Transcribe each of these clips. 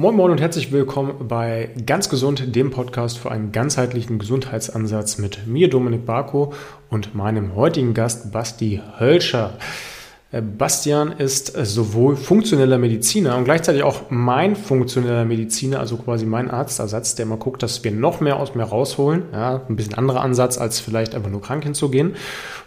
Moin Moin und herzlich willkommen bei Ganz Gesund, dem Podcast für einen ganzheitlichen Gesundheitsansatz mit mir, Dominik Barko, und meinem heutigen Gast, Basti Hölscher. Äh, Bastian ist sowohl funktioneller Mediziner und gleichzeitig auch mein funktioneller Mediziner, also quasi mein Arztersatz, der mal guckt, dass wir noch mehr aus mir rausholen. Ja, ein bisschen anderer Ansatz, als vielleicht einfach nur krank hinzugehen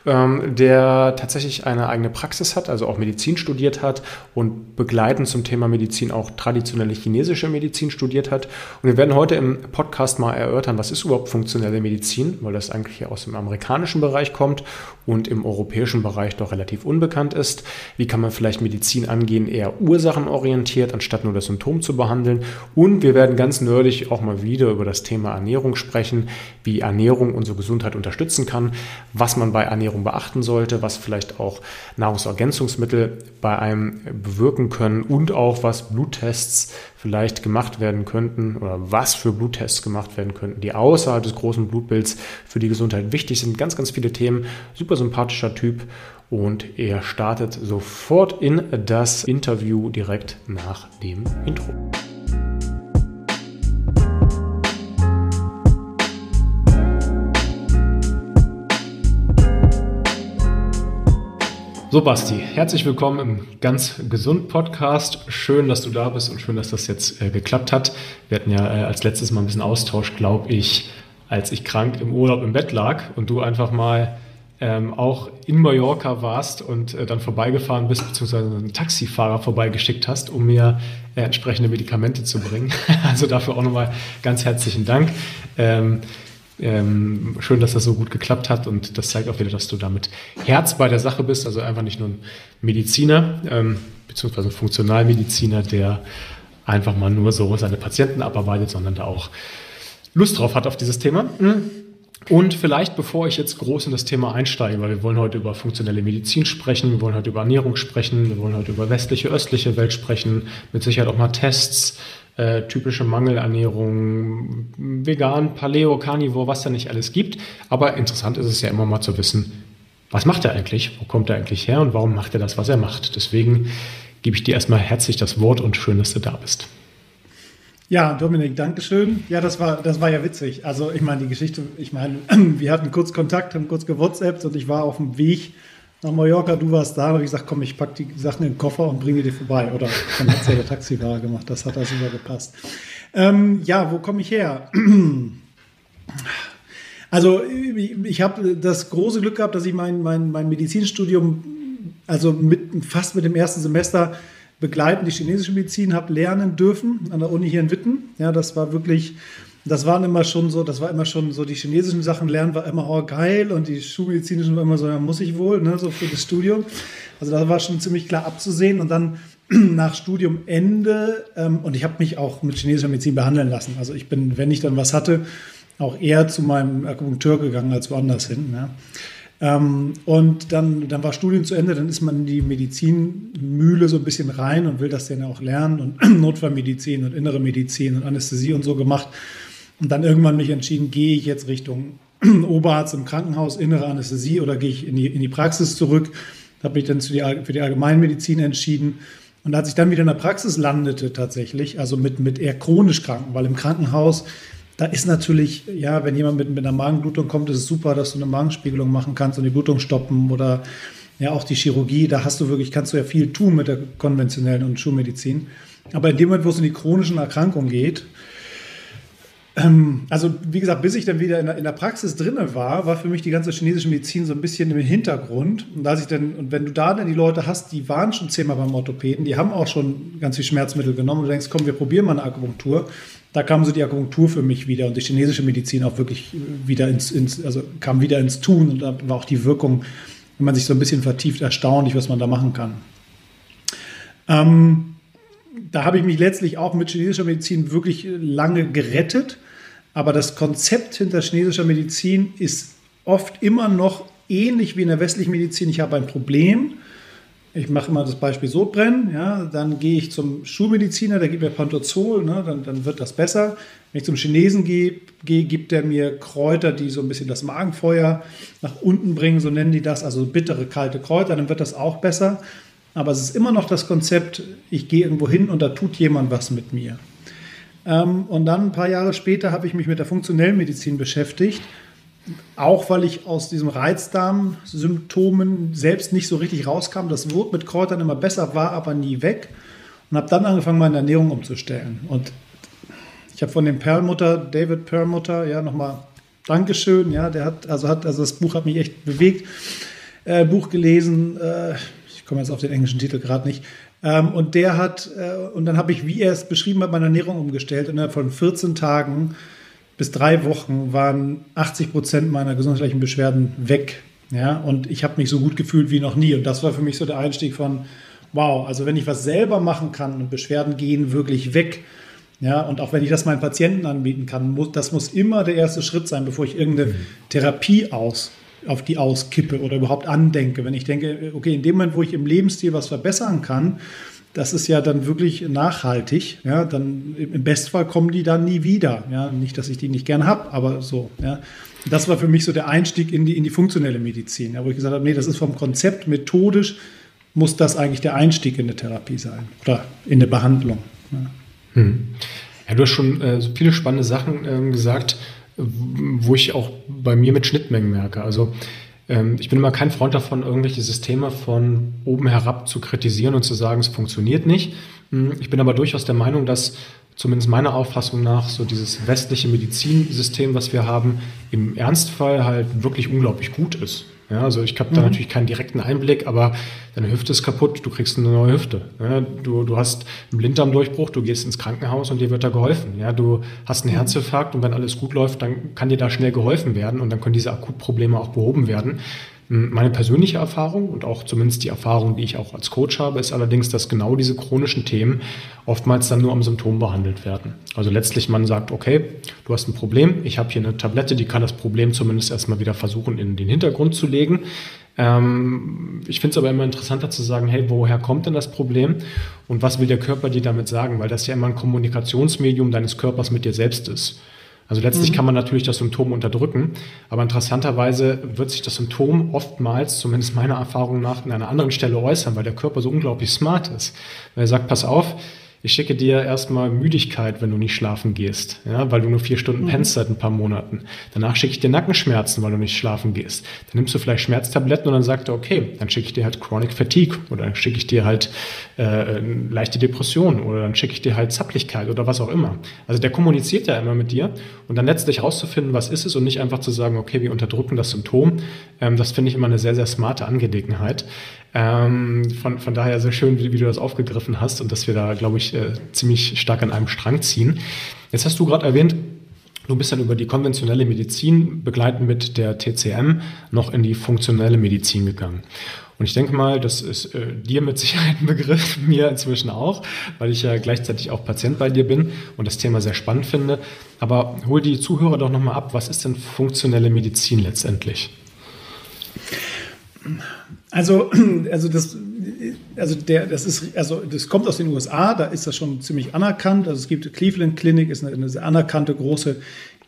ähm, der tatsächlich eine eigene Praxis hat, also auch Medizin studiert hat und begleitend zum Thema Medizin auch traditionelle chinesische Medizin studiert hat. Und wir werden heute im Podcast mal erörtern, was ist überhaupt funktionelle Medizin, weil das eigentlich aus dem amerikanischen Bereich kommt und im europäischen Bereich doch relativ unbekannt ist. Wie kann man vielleicht Medizin angehen, eher ursachenorientiert, anstatt nur das Symptom zu behandeln. Und wir werden ganz nerdig auch mal wieder über das Thema Ernährung sprechen, wie Ernährung unsere Gesundheit unterstützen kann, was man bei Ernährung Ernährung beachten sollte, was vielleicht auch Nahrungsergänzungsmittel bei einem bewirken können und auch was Bluttests vielleicht gemacht werden könnten oder was für Bluttests gemacht werden könnten, die außerhalb des großen Blutbilds für die Gesundheit wichtig sind. Ganz, ganz viele Themen. Super sympathischer Typ und er startet sofort in das Interview direkt nach dem Intro. So, Basti, herzlich willkommen im Ganz Gesund Podcast. Schön, dass du da bist und schön, dass das jetzt äh, geklappt hat. Wir hatten ja äh, als letztes Mal ein bisschen Austausch, glaube ich, als ich krank im Urlaub im Bett lag und du einfach mal ähm, auch in Mallorca warst und äh, dann vorbeigefahren bist, beziehungsweise einen Taxifahrer vorbeigeschickt hast, um mir äh, entsprechende Medikamente zu bringen. also dafür auch nochmal ganz herzlichen Dank. Ähm, ähm, schön, dass das so gut geklappt hat und das zeigt auch wieder, dass du damit Herz bei der Sache bist, also einfach nicht nur ein Mediziner, ähm, beziehungsweise ein Funktionalmediziner, der einfach mal nur so seine Patienten abarbeitet, sondern da auch Lust drauf hat auf dieses Thema. Und vielleicht, bevor ich jetzt groß in das Thema einsteige, weil wir wollen heute über funktionelle Medizin sprechen, wir wollen heute über Ernährung sprechen, wir wollen heute über westliche, östliche Welt sprechen, mit Sicherheit auch mal Tests, äh, typische Mangelernährung, vegan, Paleo, Carnivore, was da nicht alles gibt. Aber interessant ist es ja immer mal zu wissen, was macht er eigentlich, wo kommt er eigentlich her und warum macht er das, was er macht. Deswegen gebe ich dir erstmal herzlich das Wort und schön, dass du da bist. Ja, Dominik, Dankeschön. Ja, das war, das war ja witzig. Also ich meine, die Geschichte, ich meine, wir hatten kurz Kontakt, haben kurz gewhatsappt und ich war auf dem Weg nach Mallorca, du warst da, und ich gesagt, komm, ich packe die Sachen in den Koffer und bringe dir vorbei. Oder dann hat es ja der Taxifahrer gemacht, das hat also super gepasst. Ähm, ja, wo komme ich her? Also ich habe das große Glück gehabt, dass ich mein, mein, mein Medizinstudium, also mit, fast mit dem ersten Semester begleitend die chinesische Medizin habe lernen dürfen an der Uni hier in Witten. Ja, das war wirklich das waren immer schon so, das war immer schon so, die chinesischen Sachen lernen war immer, oh geil, und die schulmedizinischen war immer so, ja, muss ich wohl, ne, so für das Studium. Also da war schon ziemlich klar abzusehen und dann nach Studiumende, ähm, und ich habe mich auch mit chinesischer Medizin behandeln lassen. Also ich bin, wenn ich dann was hatte, auch eher zu meinem Akupunkteur gegangen als woanders hin. Ja. Ähm, und dann, dann war Studium zu Ende, dann ist man in die Medizinmühle so ein bisschen rein und will das dann auch lernen und Notfallmedizin und innere Medizin und Anästhesie und so gemacht. Und dann irgendwann mich entschieden, gehe ich jetzt Richtung Oberarzt im Krankenhaus, innere Anästhesie oder gehe ich in die, in die Praxis zurück. Habe mich dann die, für die Allgemeinmedizin entschieden. Und als ich dann wieder in der Praxis landete tatsächlich, also mit, mit eher chronisch Kranken, weil im Krankenhaus, da ist natürlich, ja, wenn jemand mit, mit einer Magenblutung kommt, ist es super, dass du eine Magenspiegelung machen kannst und die Blutung stoppen oder ja auch die Chirurgie, da hast du wirklich, kannst du ja viel tun mit der konventionellen und Schulmedizin. Aber in dem Moment, wo es in die chronischen Erkrankungen geht, also wie gesagt, bis ich dann wieder in der, in der Praxis drinne war, war für mich die ganze chinesische Medizin so ein bisschen im Hintergrund. Und, als ich dann, und wenn du da dann die Leute hast, die waren schon zehnmal beim Orthopäden, die haben auch schon ganz viel Schmerzmittel genommen und du denkst, komm, wir probieren mal eine Akupunktur. Da kam so die Akupunktur für mich wieder und die chinesische Medizin auch wirklich wieder ins, ins also kam wieder ins Tun und da war auch die Wirkung, wenn man sich so ein bisschen vertieft, erstaunlich, was man da machen kann. Ähm, da habe ich mich letztlich auch mit chinesischer Medizin wirklich lange gerettet. Aber das Konzept hinter chinesischer Medizin ist oft immer noch ähnlich wie in der westlichen Medizin. Ich habe ein Problem. Ich mache immer das Beispiel Sodbrennen, ja, dann gehe ich zum Schulmediziner, der gibt mir Pantozol, ne, dann, dann wird das besser. Wenn ich zum Chinesen gehe, gehe, gibt er mir Kräuter, die so ein bisschen das Magenfeuer nach unten bringen, so nennen die das, also bittere, kalte Kräuter, dann wird das auch besser. Aber es ist immer noch das Konzept, ich gehe irgendwo hin und da tut jemand was mit mir. Ähm, und dann ein paar Jahre später habe ich mich mit der funktionellen Medizin beschäftigt. Auch weil ich aus diesem Reizdarm-Symptomen selbst nicht so richtig rauskam. Das wurde mit Kräutern immer besser, war aber nie weg. Und habe dann angefangen, meine Ernährung umzustellen. Und ich habe von dem Perlmutter, David Perlmutter, ja, nochmal Dankeschön. Ja, der hat, also hat, also das Buch hat mich echt bewegt. Äh, Buch gelesen, äh, ich komme jetzt auf den englischen Titel gerade nicht. Ähm, und der hat, äh, und dann habe ich, wie er es beschrieben hat, meine Ernährung umgestellt. Und innerhalb von 14 Tagen bis drei Wochen waren 80 Prozent meiner gesundheitlichen Beschwerden weg. Ja, und ich habe mich so gut gefühlt wie noch nie. Und das war für mich so der Einstieg von, wow, also wenn ich was selber machen kann und Beschwerden gehen wirklich weg, ja, und auch wenn ich das meinen Patienten anbieten kann, muss, das muss immer der erste Schritt sein, bevor ich irgendeine mhm. Therapie aus, auf die auskippe oder überhaupt andenke. Wenn ich denke, okay, in dem Moment, wo ich im Lebensstil was verbessern kann, das ist ja dann wirklich nachhaltig. Ja, dann im Bestfall kommen die dann nie wieder. Ja, nicht, dass ich die nicht gern habe, aber so. Ja. Das war für mich so der Einstieg in die, in die funktionelle Medizin, ja, wo ich gesagt habe, nee, das ist vom Konzept methodisch, muss das eigentlich der Einstieg in eine Therapie sein oder in eine Behandlung. Ja. Hm. Ja, du hast schon äh, so viele spannende Sachen ähm, gesagt, wo ich auch bei mir mit Schnittmengen merke. Also ähm, ich bin immer kein Freund davon, irgendwelche Systeme von oben herab zu kritisieren und zu sagen, es funktioniert nicht. Hm, ich bin aber durchaus der Meinung, dass zumindest meiner Auffassung nach so dieses westliche Medizinsystem, was wir haben, im Ernstfall halt wirklich unglaublich gut ist. Ja, also ich habe da mhm. natürlich keinen direkten Einblick, aber deine Hüfte ist kaputt, du kriegst eine neue Hüfte. Ja, du, du hast einen Blinddarmdurchbruch, du gehst ins Krankenhaus und dir wird da geholfen. Ja, du hast einen mhm. Herzinfarkt und wenn alles gut läuft, dann kann dir da schnell geholfen werden und dann können diese Akutprobleme auch behoben werden. Meine persönliche Erfahrung und auch zumindest die Erfahrung, die ich auch als Coach habe, ist allerdings, dass genau diese chronischen Themen oftmals dann nur am Symptom behandelt werden. Also letztlich man sagt, okay, du hast ein Problem, ich habe hier eine Tablette, die kann das Problem zumindest erstmal wieder versuchen in den Hintergrund zu legen. Ähm, ich finde es aber immer interessanter zu sagen, hey, woher kommt denn das Problem und was will der Körper dir damit sagen? Weil das ja immer ein Kommunikationsmedium deines Körpers mit dir selbst ist. Also letztlich mhm. kann man natürlich das Symptom unterdrücken, aber interessanterweise wird sich das Symptom oftmals, zumindest meiner Erfahrung nach, an einer anderen Stelle äußern, weil der Körper so unglaublich smart ist. Weil er sagt, pass auf, ich schicke dir erstmal Müdigkeit, wenn du nicht schlafen gehst, ja, weil du nur vier Stunden mhm. pennst seit ein paar Monaten. Danach schicke ich dir Nackenschmerzen, weil du nicht schlafen gehst. Dann nimmst du vielleicht Schmerztabletten und dann sagt er, okay, dann schicke ich dir halt Chronic Fatigue oder dann schicke ich dir halt äh, leichte Depression oder dann schicke ich dir halt Zapplichkeit oder was auch immer. Also der kommuniziert ja immer mit dir und dann letztlich rauszufinden, was ist es und nicht einfach zu sagen, okay, wir unterdrücken das Symptom. Ähm, das finde ich immer eine sehr, sehr smarte Angelegenheit. Ähm, von, von daher sehr schön, wie, wie, du das aufgegriffen hast und dass wir da, glaube ich, äh, ziemlich stark an einem Strang ziehen. Jetzt hast du gerade erwähnt, du bist dann über die konventionelle Medizin begleitend mit der TCM noch in die funktionelle Medizin gegangen. Und ich denke mal, das ist äh, dir mit Sicherheit ein Begriff, mir inzwischen auch, weil ich ja gleichzeitig auch Patient bei dir bin und das Thema sehr spannend finde. Aber hol die Zuhörer doch nochmal ab, was ist denn funktionelle Medizin letztendlich? Also, also das, also der, das ist, also das kommt aus den USA, da ist das schon ziemlich anerkannt. Also es gibt Cleveland Clinic, ist eine, eine anerkannte große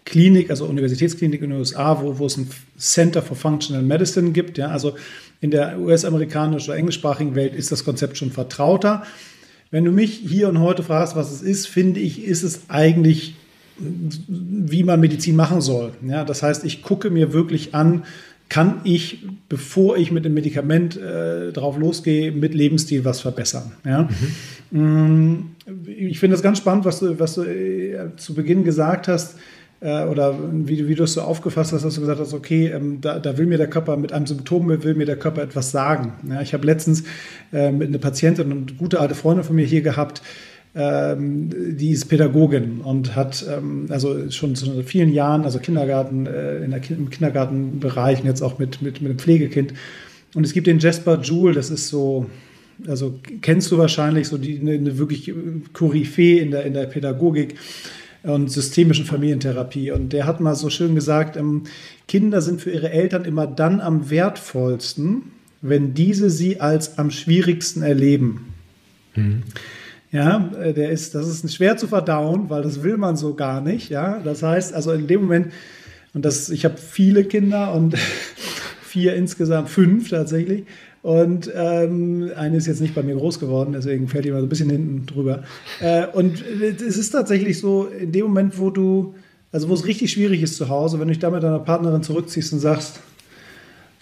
Klinik, also Universitätsklinik in den USA, wo, wo es ein Center for Functional Medicine gibt. Ja, also in der US-amerikanischen oder englischsprachigen Welt ist das Konzept schon vertrauter. Wenn du mich hier und heute fragst, was es ist, finde ich, ist es eigentlich, wie man Medizin machen soll. Ja, das heißt, ich gucke mir wirklich an, kann ich, bevor ich mit dem Medikament äh, drauf losgehe, mit Lebensstil was verbessern. Ja? Mhm. Mm, ich finde das ganz spannend, was du, was du äh, zu Beginn gesagt hast äh, oder wie, wie du es so aufgefasst hast, dass du gesagt hast, okay, ähm, da, da, will mir der Körper mit einem Symptom, will mir der Körper etwas sagen. Ja, ich habe letztens äh, mit einer Patientin und eine gute alte Freundin von mir hier gehabt, ähm, die ist Pädagogin und hat ähm, also schon seit vielen Jahren, also Kindergarten, äh, in der, im Kindergartenbereich und jetzt auch mit, mit, mit einem Pflegekind. Und es gibt den Jasper Jewel, das ist so, also kennst du wahrscheinlich, so die, eine, eine wirklich Koryphäe in der, in der Pädagogik und systemischen Familientherapie. Und der hat mal so schön gesagt, ähm, Kinder sind für ihre Eltern immer dann am wertvollsten, wenn diese sie als am schwierigsten erleben. Mhm. Ja, äh, der ist, das ist schwer zu verdauen, weil das will man so gar nicht. Ja, das heißt, also in dem Moment, und das, ich habe viele Kinder und vier insgesamt, fünf tatsächlich. Und ähm, eine ist jetzt nicht bei mir groß geworden, deswegen fällt die mal so ein bisschen hinten drüber. Äh, und es ist tatsächlich so, in dem Moment, wo du, also wo es richtig schwierig ist zu Hause, wenn du dich da mit deiner Partnerin zurückziehst und sagst,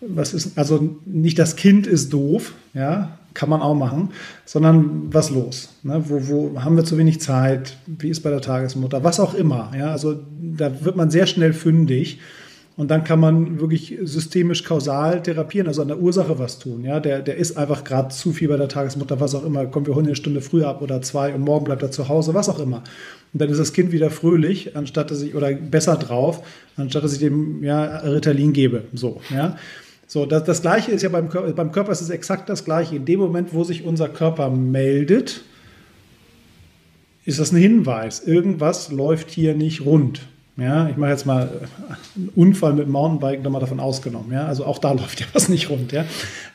was ist, also nicht das Kind ist doof, ja, kann man auch machen, sondern was los? Ne? Wo, wo haben wir zu wenig Zeit? Wie ist bei der Tagesmutter? Was auch immer. Ja? Also da wird man sehr schnell fündig. Und dann kann man wirklich systemisch kausal therapieren, also an der Ursache was tun. Ja, der, der ist einfach gerade zu viel bei der Tagesmutter, was auch immer. Kommt wir holen eine Stunde früher ab oder zwei und morgen bleibt er zu Hause, was auch immer. Und dann ist das Kind wieder fröhlich, anstatt dass ich, oder besser drauf, anstatt dass ich dem ja, Ritalin gebe. So, ja. So, das, das Gleiche ist ja beim Körper, beim Körper ist es exakt das Gleiche. In dem Moment, wo sich unser Körper meldet, ist das ein Hinweis. Irgendwas läuft hier nicht rund. Ja, ich mache jetzt mal einen Unfall mit dem Mountainbike, da mal davon ausgenommen. Ja, also auch da läuft ja was nicht rund. Ja,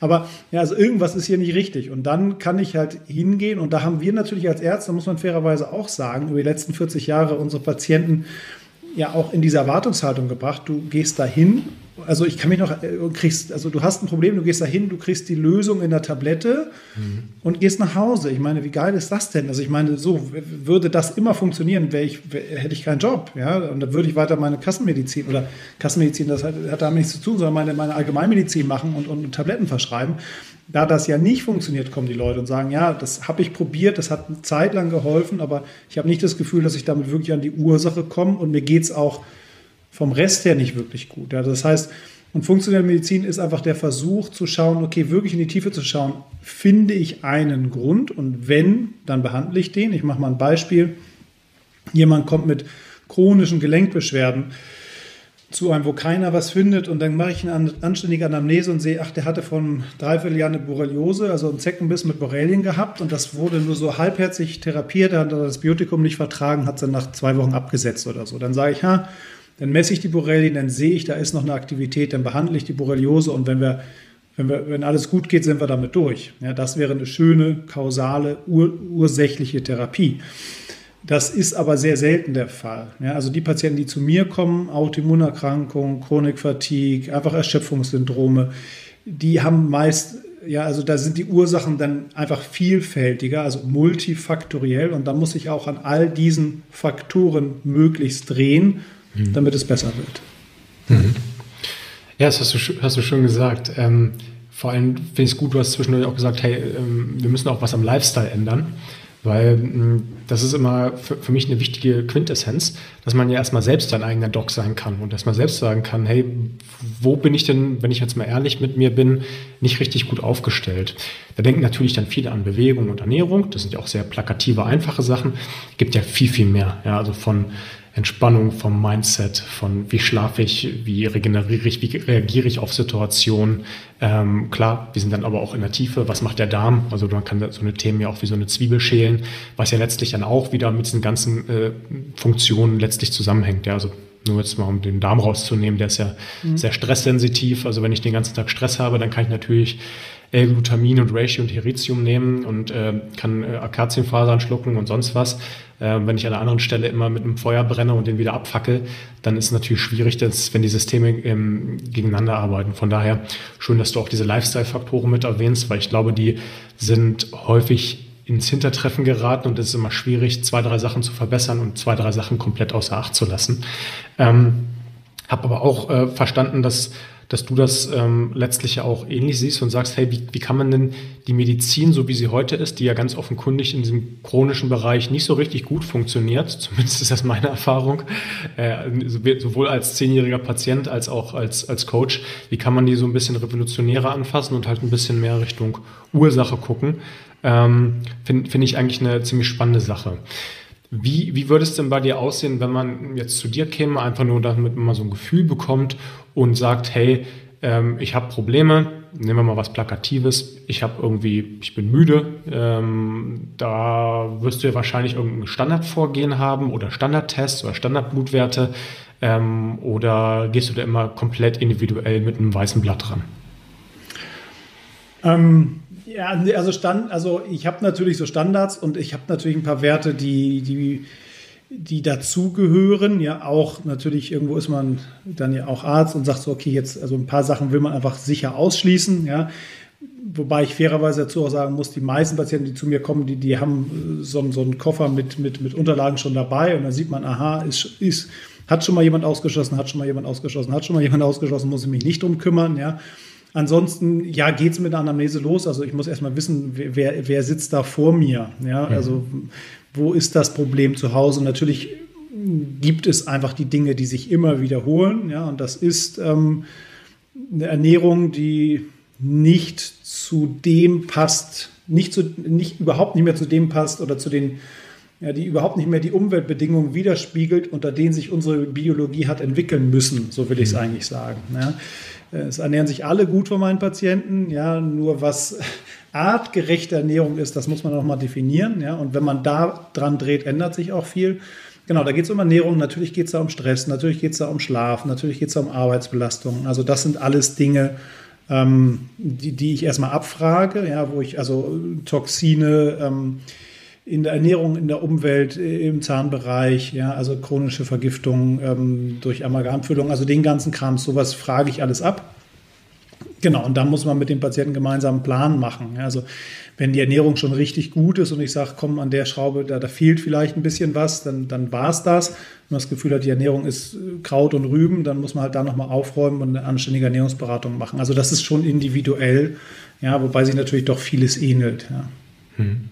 aber ja, also irgendwas ist hier nicht richtig. Und dann kann ich halt hingehen. Und da haben wir natürlich als Ärzte, muss man fairerweise auch sagen, über die letzten 40 Jahre unsere Patienten ja auch in diese Erwartungshaltung gebracht. Du gehst dahin also ich kann mich noch, äh, kriegst, also du hast ein Problem, du gehst dahin, du kriegst die Lösung in der Tablette mhm. und gehst nach Hause. Ich meine, wie geil ist das denn? Also ich meine, so würde das immer funktionieren, ich, hätte ich keinen Job, ja, und dann würde ich weiter meine Kassenmedizin oder Kassenmedizin, das hat, hat damit nichts zu tun, sondern meine, meine Allgemeinmedizin machen und, und Tabletten verschreiben. Da das ja nicht funktioniert, kommen die Leute und sagen, ja, das habe ich probiert, das hat eine Zeit lang geholfen, aber ich habe nicht das Gefühl, dass ich damit wirklich an die Ursache komme und mir geht es auch vom Rest her nicht wirklich gut. Ja, das heißt, und funktionelle Medizin ist einfach der Versuch zu schauen, okay, wirklich in die Tiefe zu schauen, finde ich einen Grund und wenn, dann behandle ich den. Ich mache mal ein Beispiel. Jemand kommt mit chronischen Gelenkbeschwerden zu einem, wo keiner was findet und dann mache ich eine anständige Anamnese und sehe, ach, der hatte von dreiviertel Jahr eine Borreliose, also einen Zeckenbiss mit Borrelien gehabt und das wurde nur so halbherzig therapiert, er hat das Biotikum nicht vertragen, hat es dann nach zwei Wochen abgesetzt oder so. Dann sage ich, ha, dann messe ich die Borrelien, dann sehe ich, da ist noch eine Aktivität, dann behandle ich die Borreliose und wenn wir wenn, wir, wenn alles gut geht, sind wir damit durch. Ja, das wäre eine schöne, kausale, ur, ursächliche Therapie. Das ist aber sehr selten der Fall. Ja, also die Patienten, die zu mir kommen, Autoimmunerkrankungen, Chronikfatigue, einfach Erschöpfungssyndrome, die haben meist, ja, also da sind die Ursachen dann einfach vielfältiger, also multifaktoriell und da muss ich auch an all diesen Faktoren möglichst drehen mhm. damit es besser wird. Mhm. Ja, das hast du, hast du schon gesagt. Ähm, vor allem finde ich es gut, du hast zwischendurch auch gesagt, hey, ähm, wir müssen auch was am Lifestyle ändern. Weil mh, das ist immer für, für, mich eine wichtige Quintessenz, dass man ja erstmal selbst sein eigener Doc sein kann und erstmal selbst sagen kann, hey, wo bin ich denn, wenn ich jetzt mal ehrlich mit mir bin, nicht richtig gut aufgestellt? Da denken natürlich dann viele an Bewegung und Ernährung. Das sind ja auch sehr plakative, einfache Sachen. Gibt ja viel, viel mehr. Ja, also von Entspannung vom Mindset, von wie schlafe ich, wie regeneriere ich, wie reagiere ich auf Situationen. Ähm, klar, wir sind dann aber auch in der Tiefe, was macht der Darm? Also man kann so eine Themen ja auch wie so eine Zwiebel schälen, was ja letztlich dann auch wieder mit diesen ganzen äh, Funktionen letztlich zusammenhängt. Ja, also nur jetzt mal um den Darm rauszunehmen, der ist ja mhm. sehr stresssensitiv. Also wenn ich den ganzen Tag Stress habe, dann kann ich natürlich L-Glutamin und Ratio und Heritium nehmen und äh, kann äh, Akazienfasern schlucken und sonst was. Äh, wenn ich an einer anderen Stelle immer mit einem Feuer brenne und den wieder abfackel, dann ist es natürlich schwierig, dass, wenn die Systeme ähm, gegeneinander arbeiten. Von daher schön, dass du auch diese Lifestyle-Faktoren mit erwähnst, weil ich glaube, die sind häufig ins Hintertreffen geraten und es ist immer schwierig, zwei, drei Sachen zu verbessern und zwei, drei Sachen komplett außer Acht zu lassen. Ähm, habe aber auch äh, verstanden, dass dass du das ähm, letztlich ja auch ähnlich siehst und sagst, hey, wie, wie kann man denn die Medizin, so wie sie heute ist, die ja ganz offenkundig in diesem chronischen Bereich nicht so richtig gut funktioniert, zumindest ist das meine Erfahrung, äh, sowohl als zehnjähriger Patient als auch als, als Coach, wie kann man die so ein bisschen revolutionärer anfassen und halt ein bisschen mehr Richtung Ursache gucken, ähm, finde find ich eigentlich eine ziemlich spannende Sache. Wie, wie würde es denn bei dir aussehen, wenn man jetzt zu dir käme, einfach nur damit man mal so ein Gefühl bekommt und sagt, hey, ähm, ich habe Probleme, nehmen wir mal was Plakatives, ich habe irgendwie, ich bin müde, ähm, da wirst du ja wahrscheinlich irgendein Standardvorgehen haben oder Standardtests oder Standardblutwerte ähm, oder gehst du da immer komplett individuell mit einem weißen Blatt ran? Ähm, ja, also, Stand, also ich habe natürlich so Standards und ich habe natürlich ein paar Werte, die, die die dazugehören. Ja, auch natürlich irgendwo ist man dann ja auch Arzt und sagt so, okay, jetzt, also ein paar Sachen will man einfach sicher ausschließen. Ja, wobei ich fairerweise dazu auch sagen muss, die meisten Patienten, die zu mir kommen, die, die haben äh, so, so einen Koffer mit, mit, mit Unterlagen schon dabei und dann sieht man, aha, ist, ist, hat schon mal jemand ausgeschlossen, hat schon mal jemand ausgeschlossen, hat schon mal jemand ausgeschlossen, muss ich mich nicht drum kümmern, ja. Ansonsten, ja, geht es mit der Anamnese los. Also ich muss erstmal wissen, wer, wer sitzt da vor mir. Ja, also wo ist das Problem zu Hause? natürlich gibt es einfach die Dinge, die sich immer wiederholen. Ja, und das ist ähm, eine Ernährung, die nicht zu dem passt, nicht, zu, nicht überhaupt nicht mehr zu dem passt oder zu den, ja, die überhaupt nicht mehr die Umweltbedingungen widerspiegelt, unter denen sich unsere Biologie hat entwickeln müssen, so will ich es mhm. eigentlich sagen. Ja. Es ernähren sich alle gut von meinen Patienten, ja, nur was artgerechte Ernährung ist, das muss man auch mal definieren, ja, und wenn man da dran dreht, ändert sich auch viel. Genau, da geht es um Ernährung, natürlich geht es da um Stress, natürlich geht es da um Schlaf, natürlich geht es da um Arbeitsbelastung. Also das sind alles Dinge, ähm, die, die ich erstmal abfrage, ja, wo ich also Toxine ähm, in der Ernährung, in der Umwelt, im Zahnbereich, ja, also chronische Vergiftung ähm, durch Amalgamfüllung, also den ganzen Kram, sowas frage ich alles ab. Genau, und dann muss man mit dem Patienten gemeinsam einen Plan machen. Also wenn die Ernährung schon richtig gut ist und ich sage, komm, an der Schraube, da, da fehlt vielleicht ein bisschen was, dann, dann war es das. Wenn man das Gefühl hat, die Ernährung ist äh, Kraut und Rüben, dann muss man halt da nochmal aufräumen und eine anständige Ernährungsberatung machen. Also das ist schon individuell, ja, wobei sich natürlich doch vieles ähnelt. Ja. Hm.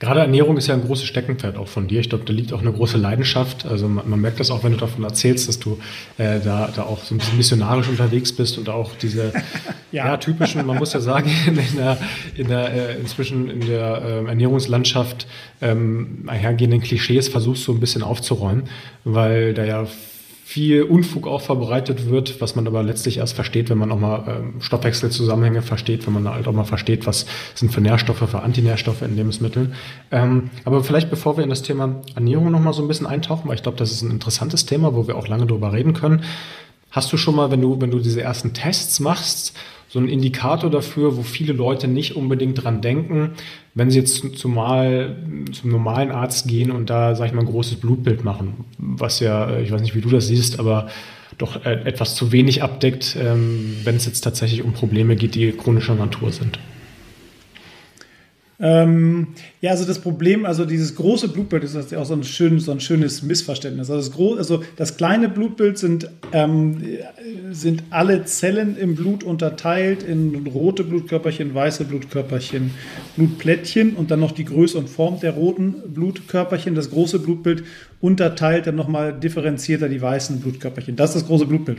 Gerade Ernährung ist ja ein großes Steckenpferd auch von dir. Ich glaube, da liegt auch eine große Leidenschaft. Also man, man merkt das auch, wenn du davon erzählst, dass du äh, da, da auch so ein bisschen missionarisch unterwegs bist und auch diese ja. ja. typischen, man muss ja sagen, in der, in der äh, inzwischen in der äh, Ernährungslandschaft ähm, einhergehenden Klischees versuchst so ein bisschen aufzuräumen, weil da ja viel Unfug auch verbreitet wird, was man aber letztlich erst versteht, wenn man auch mal ähm, Stoffwechselzusammenhänge versteht, wenn man halt auch mal versteht, was sind für Nährstoffe, für Antinährstoffe in Lebensmitteln. Ähm, aber vielleicht bevor wir in das Thema Ernährung noch mal so ein bisschen eintauchen, weil ich glaube, das ist ein interessantes Thema, wo wir auch lange drüber reden können. Hast du schon mal, wenn du, wenn du diese ersten Tests machst, so ein Indikator dafür, wo viele Leute nicht unbedingt dran denken, wenn sie jetzt zumal zum normalen Arzt gehen und da, sag ich mal, ein großes Blutbild machen, was ja, ich weiß nicht, wie du das siehst, aber doch äh, etwas zu wenig abdeckt, ähm, wenn es jetzt tatsächlich um Probleme geht, die chronischer Natur sind. Ähm, ja, also das Problem, also dieses große Blutbild ist auch so ein, schön, so ein schönes Missverständnis. Also das, Gro also das kleine Blutbild sind, ähm, sind alle Zellen im Blut unterteilt in rote Blutkörperchen, weiße Blutkörperchen, Blutplättchen und dann noch die Größe und Form der roten Blutkörperchen. Das große Blutbild unterteilt dann nochmal differenzierter die weißen Blutkörperchen. Das ist das große Blutbild.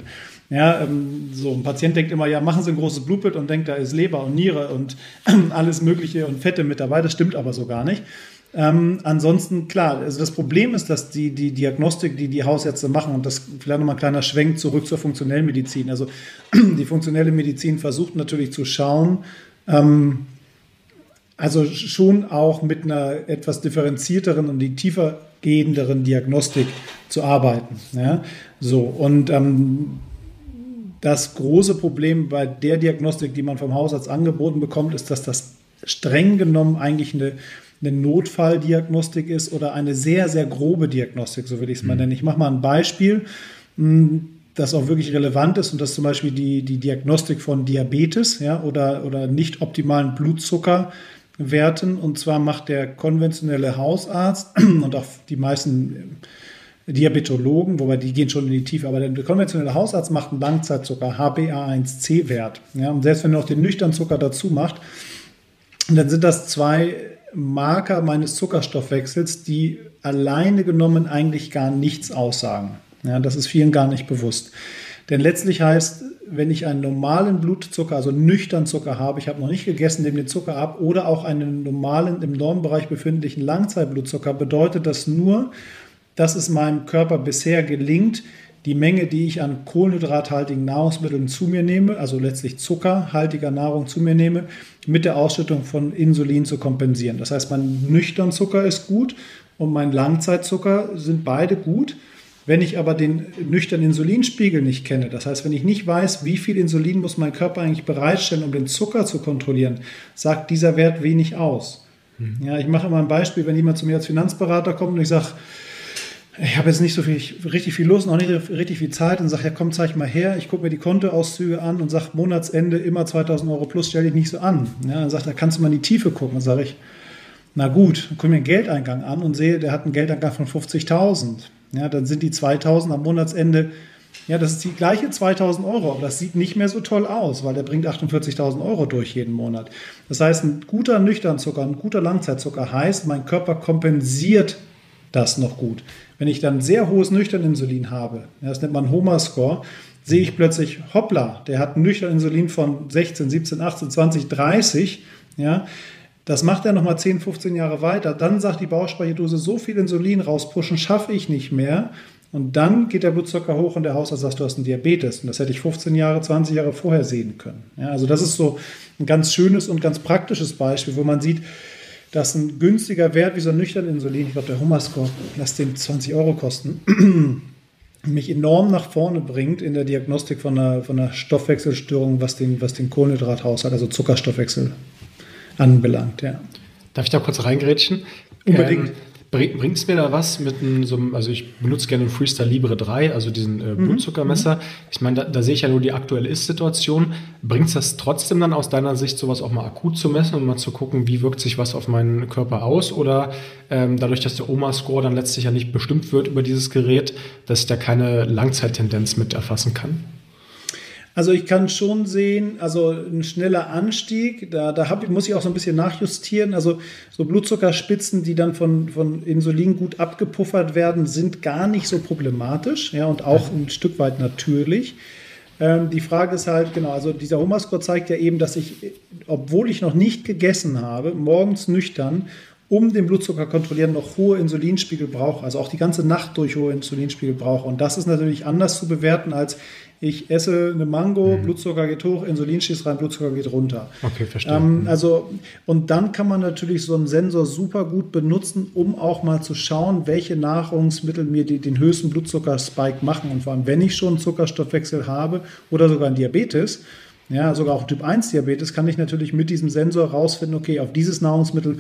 Ja, ähm, so ein Patient denkt immer, ja, machen Sie ein großes Blutbild und denkt, da ist Leber und Niere und alles Mögliche und Fette mit dabei. Das stimmt aber so gar nicht. Ähm, ansonsten, klar, also das Problem ist, dass die, die Diagnostik, die die Hausärzte machen, und das vielleicht nochmal ein kleiner Schwenk zurück zur funktionellen Medizin. Also die funktionelle Medizin versucht natürlich zu schauen, ähm, also schon auch mit einer etwas differenzierteren und die tiefer gehenderen Diagnostik zu arbeiten. Ja? So, und ähm, das große Problem bei der Diagnostik, die man vom Hausarzt angeboten bekommt, ist, dass das streng genommen eigentlich eine, eine Notfalldiagnostik ist oder eine sehr, sehr grobe Diagnostik, so würde ich es mal mhm. nennen. Ich mache mal ein Beispiel, hm, das auch wirklich relevant ist und das ist zum Beispiel die, die Diagnostik von Diabetes ja, oder, oder nicht optimalen Blutzuckerwerten. Und zwar macht der konventionelle Hausarzt und auch die meisten Diabetologen, wobei die gehen schon in die Tiefe, aber der konventionelle Hausarzt macht einen Langzeitzucker, HbA1c-Wert. Ja, und selbst wenn er noch den nüchternen Zucker dazu macht, dann sind das zwei Marker meines Zuckerstoffwechsels, die alleine genommen eigentlich gar nichts aussagen. Ja, das ist vielen gar nicht bewusst. Denn letztlich heißt, wenn ich einen normalen Blutzucker, also nüchtern Zucker habe, ich habe noch nicht gegessen, nehme den Zucker ab, oder auch einen normalen, im Normbereich befindlichen Langzeitblutzucker, bedeutet das nur, dass es meinem Körper bisher gelingt, die Menge, die ich an kohlenhydrathaltigen Nahrungsmitteln zu mir nehme, also letztlich zuckerhaltiger Nahrung zu mir nehme, mit der Ausschüttung von Insulin zu kompensieren. Das heißt, mein nüchtern Zucker ist gut und mein Langzeitzucker sind beide gut. Wenn ich aber den nüchternen Insulinspiegel nicht kenne, das heißt, wenn ich nicht weiß, wie viel Insulin muss mein Körper eigentlich bereitstellen, um den Zucker zu kontrollieren, sagt dieser Wert wenig aus. Mhm. Ja, ich mache immer ein Beispiel, wenn jemand zu mir als Finanzberater kommt und ich sage, ich habe jetzt nicht so viel, richtig viel Lust, noch nicht richtig viel Zeit und sage, ja komm, zeig mal her. Ich gucke mir die Kontoauszüge an und sage, Monatsende immer 2000 Euro plus, stell dich nicht so an. Ja, dann sagt er, kannst du mal in die Tiefe gucken? Dann sage ich, na gut, dann gucke mir den Geldeingang an und sehe, der hat einen Geldeingang von 50.000. Ja, dann sind die 2000 am Monatsende, ja, das ist die gleiche 2000 Euro, aber das sieht nicht mehr so toll aus, weil der bringt 48.000 Euro durch jeden Monat. Das heißt, ein guter Nüchternzucker, ein guter Langzeitzucker heißt, mein Körper kompensiert das noch gut. Wenn ich dann sehr hohes Nüchterninsulin habe, das nennt man HOMA-Score, sehe ich plötzlich, hoppla, der hat Nüchterninsulin von 16, 17, 18, 20, 30, ja, das macht er nochmal 10, 15 Jahre weiter. Dann sagt die Bauchspeicheldrüse, so viel Insulin rauspushen schaffe ich nicht mehr. Und dann geht der Blutzucker hoch und der Hausarzt sagt, du hast einen Diabetes. Und das hätte ich 15 Jahre, 20 Jahre vorher sehen können. Ja, also das ist so ein ganz schönes und ganz praktisches Beispiel, wo man sieht, dass ein günstiger Wert wie so ein nüchtern Insulin, ich glaube der Hummerscore, lass den 20 Euro kosten, mich enorm nach vorne bringt in der Diagnostik von einer, von einer Stoffwechselstörung, was den, was den Kohlenhydrathaushalt, also Zuckerstoffwechsel anbelangt. Ja. Darf ich da kurz reingrätschen? Unbedingt. Ähm, Bringt es mir da was mit einem, so also ich benutze gerne den Freestyle Libre 3, also diesen äh, mhm. Blutzuckermesser. Mhm. Ich meine, da, da, sehe ich ja nur die aktuelle Ist-Situation. Bringt es das trotzdem dann aus deiner Sicht, sowas auch mal akut zu messen und mal zu gucken, wie wirkt sich was auf meinen Körper aus? Oder ähm, dadurch, dass der Oma-Score dann letztlich ja nicht bestimmt wird über dieses Gerät, dass der keine Langzeittendenz mit erfassen kann? Also ich kann schon sehen, also ein schneller Anstieg, da, da hab, muss ich auch so ein bisschen nachjustieren. Also so Blutzuckerspitzen, die dann von, von Insulin gut abgepuffert werden, sind gar nicht so problematisch ja, und auch ein Stück weit natürlich. Ähm, die Frage ist halt, genau, also dieser Homerscore zeigt ja eben, dass ich, obwohl ich noch nicht gegessen habe, morgens nüchtern um den Blutzucker kontrollieren, noch hohe Insulinspiegel brauche, also auch die ganze Nacht durch hohe Insulinspiegel brauche. Und das ist natürlich anders zu bewerten als ich esse eine Mango, mhm. Blutzucker geht hoch, Insulin schießt rein, Blutzucker geht runter. Okay, verstehe. Ähm, also, und dann kann man natürlich so einen Sensor super gut benutzen, um auch mal zu schauen, welche Nahrungsmittel mir die, den höchsten Blutzuckerspike machen. Und vor allem, wenn ich schon einen Zuckerstoffwechsel habe oder sogar einen Diabetes, ja, sogar auch Typ 1 Diabetes, kann ich natürlich mit diesem Sensor rausfinden, okay, auf dieses Nahrungsmittel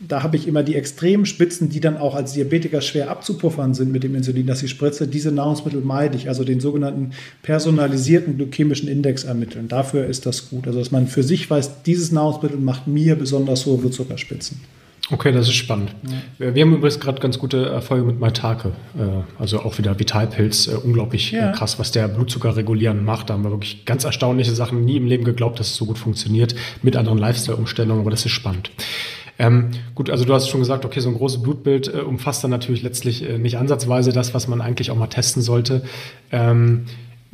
da habe ich immer die extremen Spitzen, die dann auch als Diabetiker schwer abzupuffern sind mit dem Insulin, das ich spritze. Diese Nahrungsmittel meide ich, also den sogenannten personalisierten glykämischen Index ermitteln. Dafür ist das gut. Also, dass man für sich weiß, dieses Nahrungsmittel macht mir besonders hohe Blutzuckerspitzen. Okay, das ist spannend. Ja. Wir haben übrigens gerade ganz gute Erfolge mit Maitake. Äh, also auch wieder Vitalpilz. Äh, unglaublich ja. krass, was der Blutzucker regulieren macht. Da haben wir wirklich ganz erstaunliche Sachen. Nie im Leben geglaubt, dass es so gut funktioniert. Mit anderen Lifestyle-Umstellungen, aber das ist spannend. Ähm, gut, also du hast schon gesagt, okay, so ein großes Blutbild äh, umfasst dann natürlich letztlich äh, nicht ansatzweise das, was man eigentlich auch mal testen sollte. Ähm,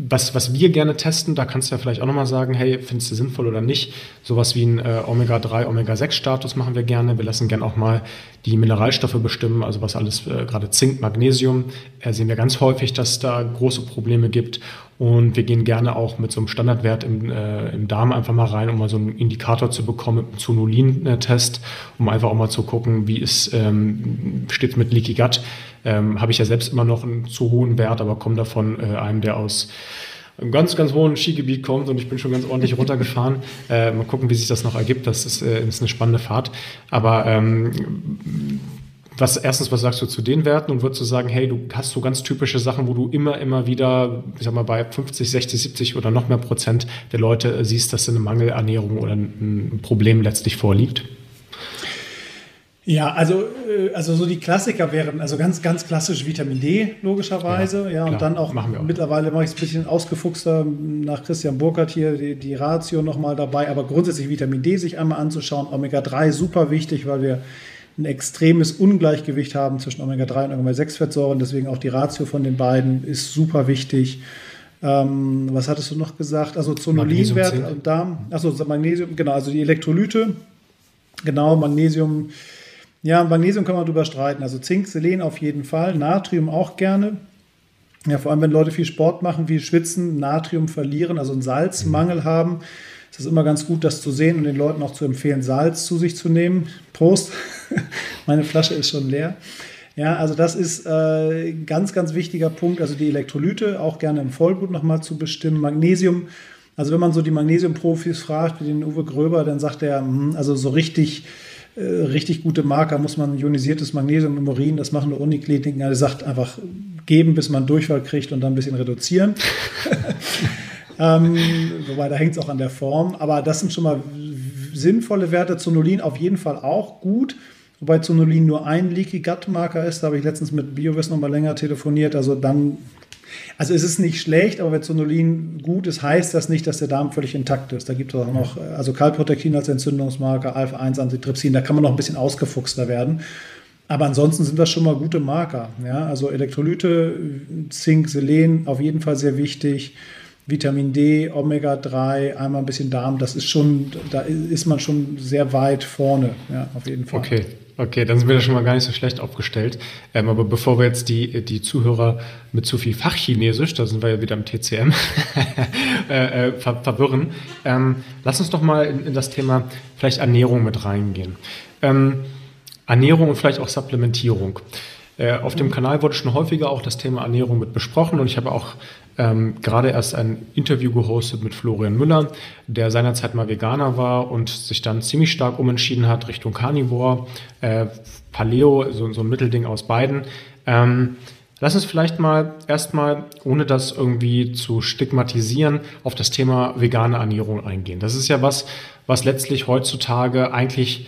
was, was wir gerne testen, da kannst du ja vielleicht auch nochmal sagen, hey, findest du sinnvoll oder nicht? Sowas wie ein äh, Omega-3, Omega-6-Status machen wir gerne. Wir lassen gerne auch mal die Mineralstoffe bestimmen, also was alles, äh, gerade Zink, Magnesium, äh, sehen wir ganz häufig, dass da große Probleme gibt. Und wir gehen gerne auch mit so einem Standardwert im, äh, im Darm einfach mal rein, um mal so einen Indikator zu bekommen mit einem Zonulin-Test, um einfach auch mal zu gucken, wie es ähm, steht mit Leaky Gut. Ähm, Habe ich ja selbst immer noch einen zu hohen Wert, aber komme davon äh, einem, der aus einem ganz, ganz hohen Skigebiet kommt und ich bin schon ganz ordentlich runtergefahren. Äh, mal gucken, wie sich das noch ergibt. Das ist, äh, ist eine spannende Fahrt. Aber ähm, was erstens, was sagst du zu den Werten und würdest du sagen, hey, du hast so ganz typische Sachen, wo du immer, immer wieder, ich sag mal, bei 50, 60, 70 oder noch mehr Prozent der Leute siehst, dass eine Mangelernährung oder ein Problem letztlich vorliegt? Ja, also, äh, also so die Klassiker wären, also ganz, ganz klassisch Vitamin D, logischerweise. Ja, ja und dann auch, auch. mittlerweile mache ich es ein bisschen ausgefuchster nach Christian Burkhardt hier die, die Ratio nochmal dabei, aber grundsätzlich Vitamin D sich einmal anzuschauen. Omega-3 super wichtig, weil wir ein extremes Ungleichgewicht haben zwischen Omega-3 und Omega-6-Fettsäuren. Deswegen auch die Ratio von den beiden ist super wichtig. Ähm, was hattest du noch gesagt? Also Zonulinwert und Darm. Achso, Magnesium, genau, also die Elektrolyte. Genau, Magnesium. Ja, Magnesium kann man drüber streiten. Also Zink, Selen auf jeden Fall, Natrium auch gerne. Ja, vor allem wenn Leute viel Sport machen, viel schwitzen, Natrium verlieren, also einen Salzmangel haben es ist immer ganz gut, das zu sehen und den Leuten auch zu empfehlen, Salz zu sich zu nehmen. Prost, meine Flasche ist schon leer. Ja, also das ist äh, ein ganz, ganz wichtiger Punkt. Also die Elektrolyte auch gerne im Vollblut nochmal zu bestimmen. Magnesium, also wenn man so die Magnesium-Profis fragt, wie den Uwe Gröber, dann sagt er, hm, also so richtig äh, richtig gute Marker muss man ionisiertes Magnesium im Urin, das machen nur Unikliniken. Er sagt einfach geben, bis man Durchfall kriegt und dann ein bisschen reduzieren. ähm, wobei da hängt es auch an der Form. Aber das sind schon mal sinnvolle Werte. Zonulin auf jeden Fall auch gut. Wobei Zonulin nur ein Leaky Gut Marker ist. Da habe ich letztens mit BioVis noch mal länger telefoniert. Also dann also es ist nicht schlecht, aber wenn Zonulin gut ist, heißt das nicht, dass der Darm völlig intakt ist. Da gibt es auch noch, also Kalprotektin als Entzündungsmarker, Alpha-1-Antitrypsin, da kann man noch ein bisschen ausgefuchster werden. Aber ansonsten sind das schon mal gute Marker. Ja? Also Elektrolyte, Zink, Selen, auf jeden Fall sehr wichtig. Vitamin D, Omega-3, einmal ein bisschen Darm, das ist schon, da ist man schon sehr weit vorne, ja, auf jeden Fall. Okay, okay, dann sind wir da schon mal gar nicht so schlecht aufgestellt. Ähm, aber bevor wir jetzt die, die Zuhörer mit zu viel Fachchinesisch, da sind wir ja wieder im TCM, äh, äh, ver verwirren, ähm, lass uns doch mal in, in, das Thema vielleicht Ernährung mit reingehen. Ähm, Ernährung und vielleicht auch Supplementierung. Äh, auf dem Kanal wurde schon häufiger auch das Thema Ernährung mit besprochen und ich habe auch ähm, gerade erst ein Interview gehostet mit Florian Müller, der seinerzeit mal Veganer war und sich dann ziemlich stark umentschieden hat Richtung Carnivore, äh, Paleo, so, so, ein Mittelding aus beiden. Ähm, Lass uns vielleicht mal erstmal, ohne das irgendwie zu stigmatisieren, auf das Thema vegane Ernährung eingehen. Das ist ja was, was letztlich heutzutage eigentlich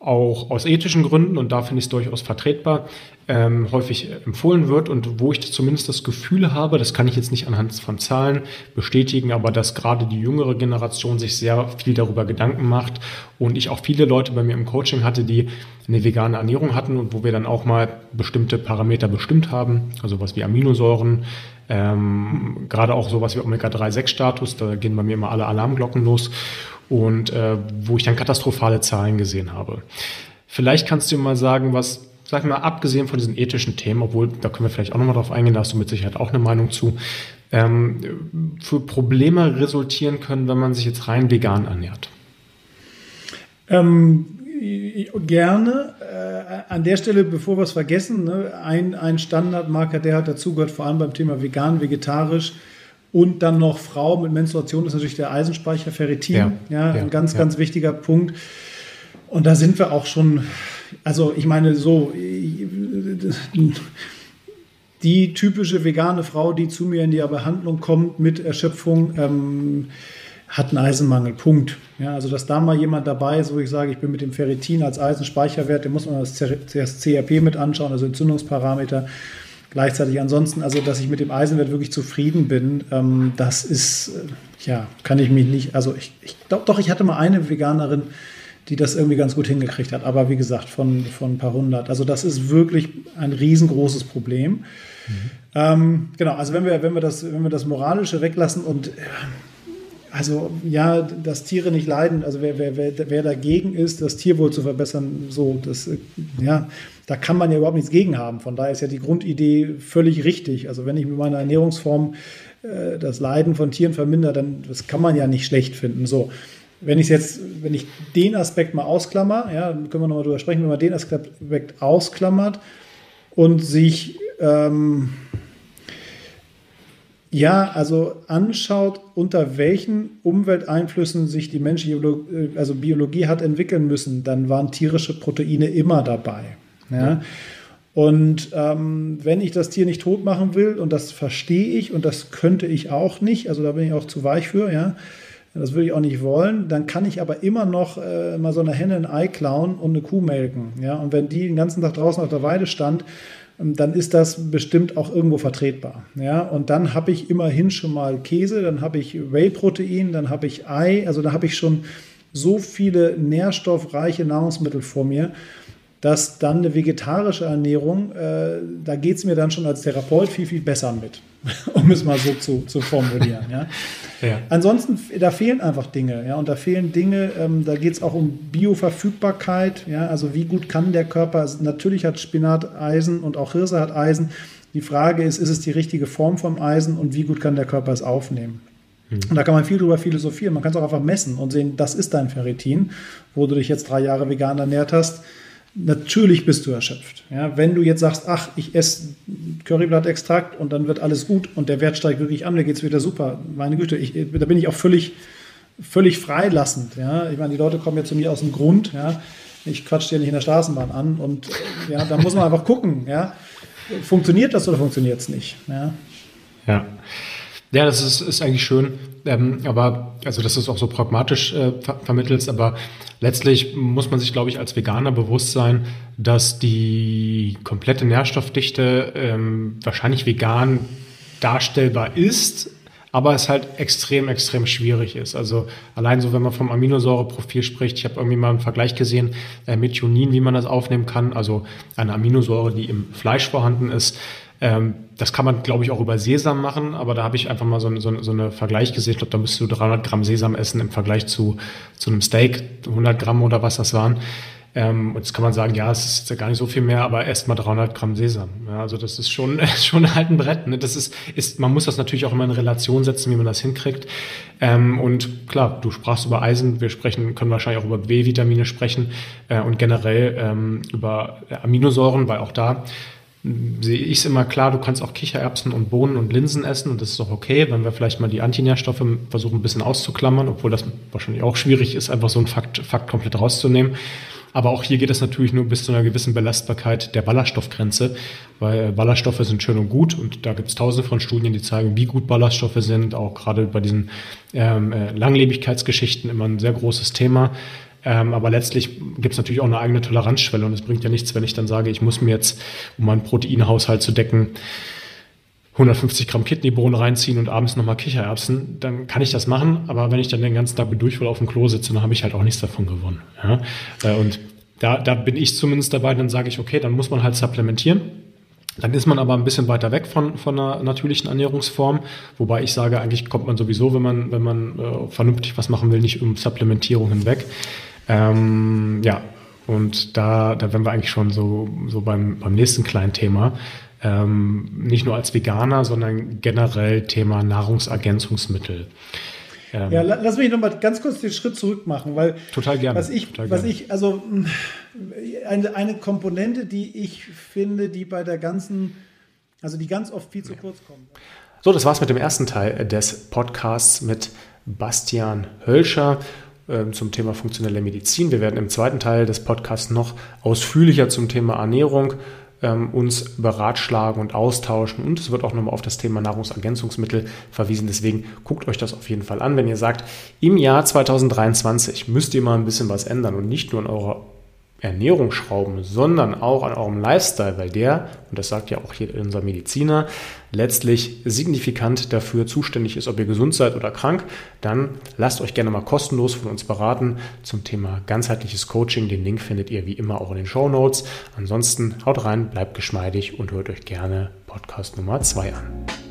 auch aus ethischen Gründen, und da finde ich es durchaus vertretbar, ähm, häufig empfohlen wird. Und wo ich zumindest das Gefühl habe, das kann ich jetzt nicht anhand von Zahlen bestätigen, aber dass gerade die jüngere Generation sich sehr viel darüber Gedanken macht und ich auch viele Leute bei mir im Coaching hatte, die eine vegane Ernährung hatten und wo wir dann auch mal bestimmte Parameter bestimmt haben, also was wie Aminosäuren, ähm, gerade auch sowas wie Omega-3-6-Status, da gehen bei mir immer alle Alarmglocken los und äh, wo ich dann katastrophale Zahlen gesehen habe. Vielleicht kannst du mal sagen, was, sag mal, abgesehen von diesen ethischen Themen, obwohl da können wir vielleicht auch nochmal drauf eingehen, da hast du mit Sicherheit auch eine Meinung zu, ähm, für Probleme resultieren können, wenn man sich jetzt rein vegan ernährt? Ähm, gerne. Äh, an der Stelle, bevor wir es vergessen, ne, ein, ein Standardmarker, der hat dazugehört, vor allem beim Thema vegan, vegetarisch, und dann noch Frau mit Menstruation ist natürlich der Eisenspeicher Ferritin. Ja, ja, ja ein ganz, ja. ganz wichtiger Punkt. Und da sind wir auch schon, also ich meine, so, die typische vegane Frau, die zu mir in die Behandlung kommt mit Erschöpfung, ähm, hat einen Eisenmangel. Punkt. Ja, also, dass da mal jemand dabei ist, wo ich sage, ich bin mit dem Ferritin als Eisenspeicherwert, den muss man das CRP mit anschauen, also Entzündungsparameter gleichzeitig ansonsten, also dass ich mit dem Eisenwert wirklich zufrieden bin, ähm, das ist, äh, ja, kann ich mich nicht, also ich, ich glaube doch, ich hatte mal eine Veganerin, die das irgendwie ganz gut hingekriegt hat, aber wie gesagt, von, von ein paar hundert. Also das ist wirklich ein riesengroßes Problem. Mhm. Ähm, genau, also wenn wir, wenn, wir das, wenn wir das Moralische weglassen und äh, also ja, dass Tiere nicht leiden, also wer, wer, wer, dagegen ist, das Tierwohl zu verbessern, so, das, äh, ja, da kann man ja überhaupt nichts gegen haben. Von daher ist ja die Grundidee völlig richtig. Also wenn ich mit meiner Ernährungsform äh, das Leiden von Tieren vermindere, dann das kann man ja nicht schlecht finden. So, wenn ich jetzt, wenn ich den Aspekt mal ausklammer, ja, können wir nochmal drüber sprechen, wenn man den Aspekt ausklammert und sich ähm, ja, also anschaut, unter welchen Umwelteinflüssen sich die menschliche Biologie, also Biologie hat entwickeln müssen, dann waren tierische Proteine immer dabei. Ja. ja. Und ähm, wenn ich das Tier nicht tot machen will, und das verstehe ich und das könnte ich auch nicht, also da bin ich auch zu weich für, ja, das würde ich auch nicht wollen, dann kann ich aber immer noch äh, mal so eine Henne ein Ei klauen und eine Kuh melken. Ja? Und wenn die den ganzen Tag draußen auf der Weide stand, dann ist das bestimmt auch irgendwo vertretbar. Ja, und dann habe ich immerhin schon mal Käse, dann habe ich Whey-Protein, dann habe ich Ei, also da habe ich schon so viele nährstoffreiche Nahrungsmittel vor mir, dass dann eine vegetarische Ernährung, äh, da geht es mir dann schon als Therapeut viel, viel besser mit, um es mal so zu, zu formulieren. Ja. Ja. Ansonsten, da fehlen einfach Dinge. Ja, und da fehlen Dinge, ähm, da geht es auch um Bioverfügbarkeit. Ja, also wie gut kann der Körper, also natürlich hat Spinat Eisen und auch Hirse hat Eisen. Die Frage ist, ist es die richtige Form vom Eisen und wie gut kann der Körper es aufnehmen? Und da kann man viel drüber philosophieren. Man kann es auch einfach messen und sehen, das ist dein Ferritin, wo du dich jetzt drei Jahre vegan ernährt hast Natürlich bist du erschöpft. Ja, wenn du jetzt sagst, ach, ich esse Curryblattextrakt und dann wird alles gut und der Wert steigt wirklich an, mir geht es wieder super. Meine Güte, ich, da bin ich auch völlig, völlig freilassend. Ja. Ich meine, die Leute kommen ja zu mir aus dem Grund. Ja. Ich quatsche dir nicht in der Straßenbahn an. Und ja, da muss man einfach gucken, ja. Funktioniert das oder funktioniert es nicht? Ja. ja. Ja, das ist, ist eigentlich schön, ähm, aber also du es auch so pragmatisch äh, ver vermittelst, aber letztlich muss man sich, glaube ich, als Veganer bewusst sein, dass die komplette Nährstoffdichte ähm, wahrscheinlich vegan darstellbar ist, aber es halt extrem, extrem schwierig ist. Also allein so, wenn man vom Aminosäureprofil spricht, ich habe irgendwie mal einen Vergleich gesehen, äh, Methionin, wie man das aufnehmen kann, also eine Aminosäure, die im Fleisch vorhanden ist, ähm, das kann man, glaube ich, auch über Sesam machen, aber da habe ich einfach mal so, so, so eine Vergleich gesehen. Ich glaube, da müsstest du 300 Gramm Sesam essen im Vergleich zu, zu einem Steak, 100 Gramm oder was das waren. Ähm, und jetzt kann man sagen, ja, es ist ja gar nicht so viel mehr, aber erst mal 300 Gramm Sesam. Ja, also das ist schon, schon halt ein Brett. Ne? Das ist, ist, man muss das natürlich auch immer in Relation setzen, wie man das hinkriegt. Ähm, und klar, du sprachst über Eisen, wir sprechen, können wahrscheinlich auch über B-Vitamine sprechen äh, und generell ähm, über Aminosäuren, weil auch da sehe ich es immer klar, du kannst auch Kichererbsen und Bohnen und Linsen essen und das ist auch okay, wenn wir vielleicht mal die Antinährstoffe versuchen ein bisschen auszuklammern, obwohl das wahrscheinlich auch schwierig ist, einfach so einen Fakt, Fakt komplett rauszunehmen. Aber auch hier geht es natürlich nur bis zu einer gewissen Belastbarkeit der Ballaststoffgrenze, weil Ballaststoffe sind schön und gut und da gibt es tausende von Studien, die zeigen, wie gut Ballaststoffe sind, auch gerade bei diesen ähm, äh, Langlebigkeitsgeschichten immer ein sehr großes Thema. Ähm, aber letztlich gibt es natürlich auch eine eigene Toleranzschwelle und es bringt ja nichts, wenn ich dann sage, ich muss mir jetzt, um meinen Proteinhaushalt zu decken, 150 Gramm Kidneybohnen reinziehen und abends nochmal Kichererbsen, dann kann ich das machen. Aber wenn ich dann den ganzen Tag mit Durchfall auf dem Klo sitze, dann habe ich halt auch nichts davon gewonnen. Ja? Äh, und da, da bin ich zumindest dabei, dann sage ich, okay, dann muss man halt supplementieren. Dann ist man aber ein bisschen weiter weg von, von einer natürlichen Ernährungsform, wobei ich sage, eigentlich kommt man sowieso, wenn man, wenn man äh, vernünftig was machen will, nicht um Supplementierung hinweg. Ähm, ja, und da, da wären wir eigentlich schon so, so beim, beim nächsten kleinen Thema. Ähm, nicht nur als Veganer, sondern generell Thema Nahrungsergänzungsmittel. Ähm, ja, lass mich nochmal ganz kurz den Schritt zurück machen, weil total gerne. Was ich, total was gerne. ich, also eine, eine Komponente, die ich finde, die bei der ganzen, also die ganz oft viel zu kurz kommt. So, das war's mit dem ersten Teil des Podcasts mit Bastian Hölscher. Ähm, zum Thema funktionelle Medizin. Wir werden im zweiten Teil des Podcasts noch ausführlicher zum Thema Ernährung ähm, uns beratschlagen und austauschen. Und es wird auch nochmal auf das Thema Nahrungsergänzungsmittel verwiesen. Deswegen guckt euch das auf jeden Fall an. Wenn ihr sagt, im Jahr 2023 müsst ihr mal ein bisschen was ändern und nicht nur in eurer Ernährung schrauben, sondern auch an eurem Lifestyle, weil der, und das sagt ja auch hier unser Mediziner, letztlich signifikant dafür zuständig ist, ob ihr gesund seid oder krank, dann lasst euch gerne mal kostenlos von uns beraten zum Thema ganzheitliches Coaching. Den Link findet ihr wie immer auch in den Show Notes. Ansonsten haut rein, bleibt geschmeidig und hört euch gerne Podcast Nummer 2 an.